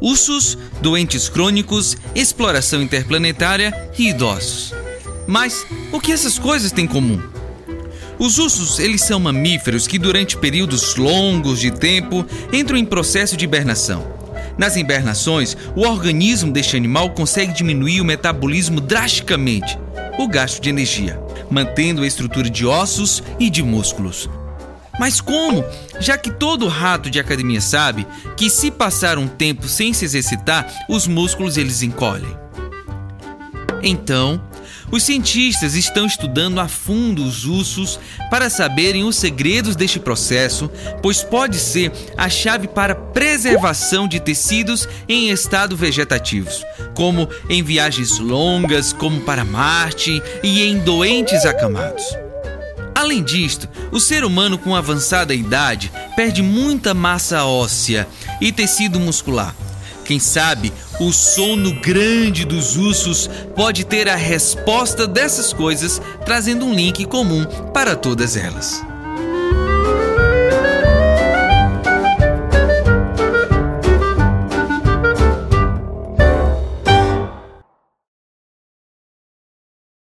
ursos, doentes crônicos, exploração interplanetária e idosos. Mas o que essas coisas têm em comum? Os ursos, eles são mamíferos que durante períodos longos de tempo entram em processo de hibernação. Nas hibernações, o organismo deste animal consegue diminuir o metabolismo drasticamente, o gasto de energia, mantendo a estrutura de ossos e de músculos. Mas como? Já que todo rato de academia sabe que se passar um tempo sem se exercitar, os músculos eles encolhem. Então, os cientistas estão estudando a fundo os ursos para saberem os segredos deste processo, pois pode ser a chave para preservação de tecidos em estado vegetativos, como em viagens longas, como para Marte e em doentes acamados. Além disto, o ser humano com avançada idade perde muita massa óssea e tecido muscular. Quem sabe o sono grande dos ursos pode ter a resposta dessas coisas, trazendo um link comum para todas elas.